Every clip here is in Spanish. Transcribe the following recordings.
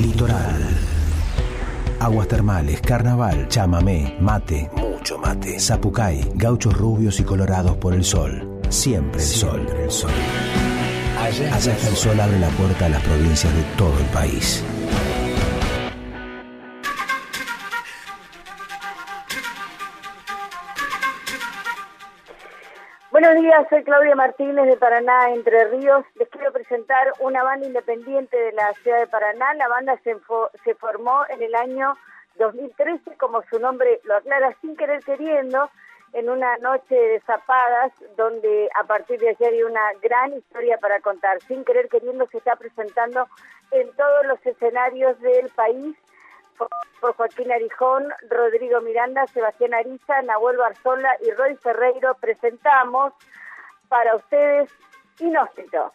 Litoral. Aguas termales, carnaval, chamamé, mate, mucho mate, zapucay, gauchos rubios y colorados por el sol. Siempre el sol. El sol. Allá, Allá está el sol abre la puerta a las provincias de todo el país. Buenos días, soy Claudia Martínez de Paraná, Entre Ríos. Les quiero presentar una banda independiente de la ciudad de Paraná. La banda se, se formó en el año 2013, como su nombre lo aclara, sin querer queriendo, en una noche de zapadas, donde a partir de ayer hay una gran historia para contar. Sin querer queriendo se está presentando en todos los escenarios del país por Joaquín Arijón, Rodrigo Miranda, Sebastián Ariza, Nahuel Barzola y Roy Ferreiro presentamos para ustedes Inhóspito.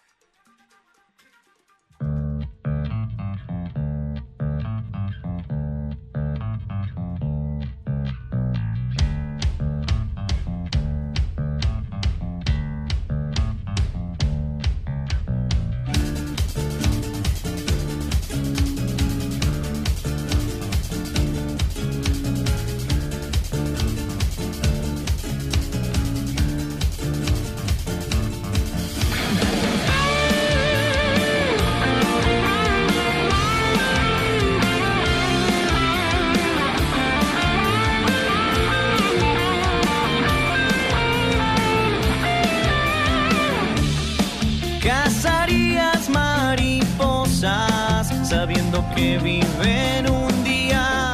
Que viven un día.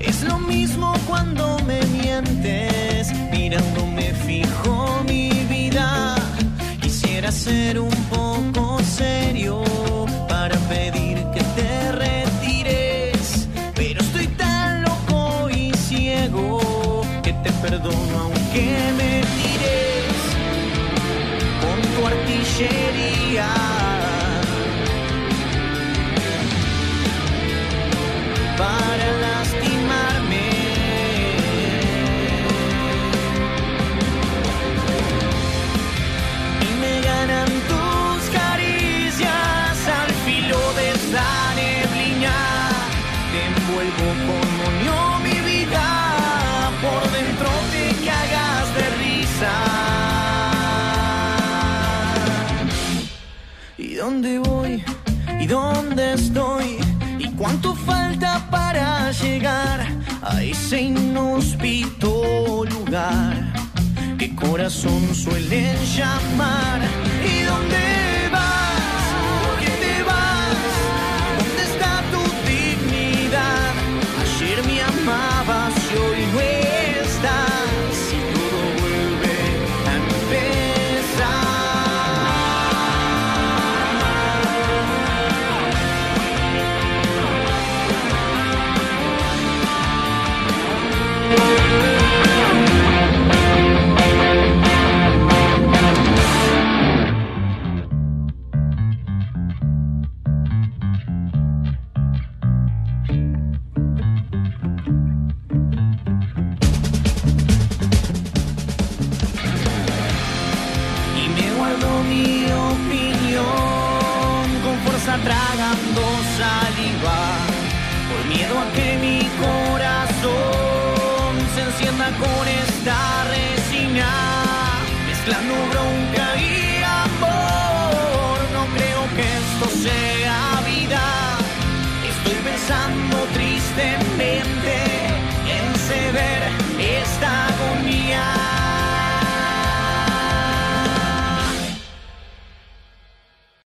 Es lo mismo cuando me mientes, mirándome fijo mi vida. Quisiera ser un poco serio para pedir que te retires, pero estoy tan loco y ciego que te perdono aunque me tires con tu artillería. Te envuelvo como mi vida, por dentro te cagas de risa. ¿Y dónde voy? ¿Y dónde estoy? ¿Cuánto falta para llegar a ese inhóspito lugar que corazón suelen llamar? ¿Y dónde saliva por miedo a que mi corazón se encienda con esta resina mezclando bronca y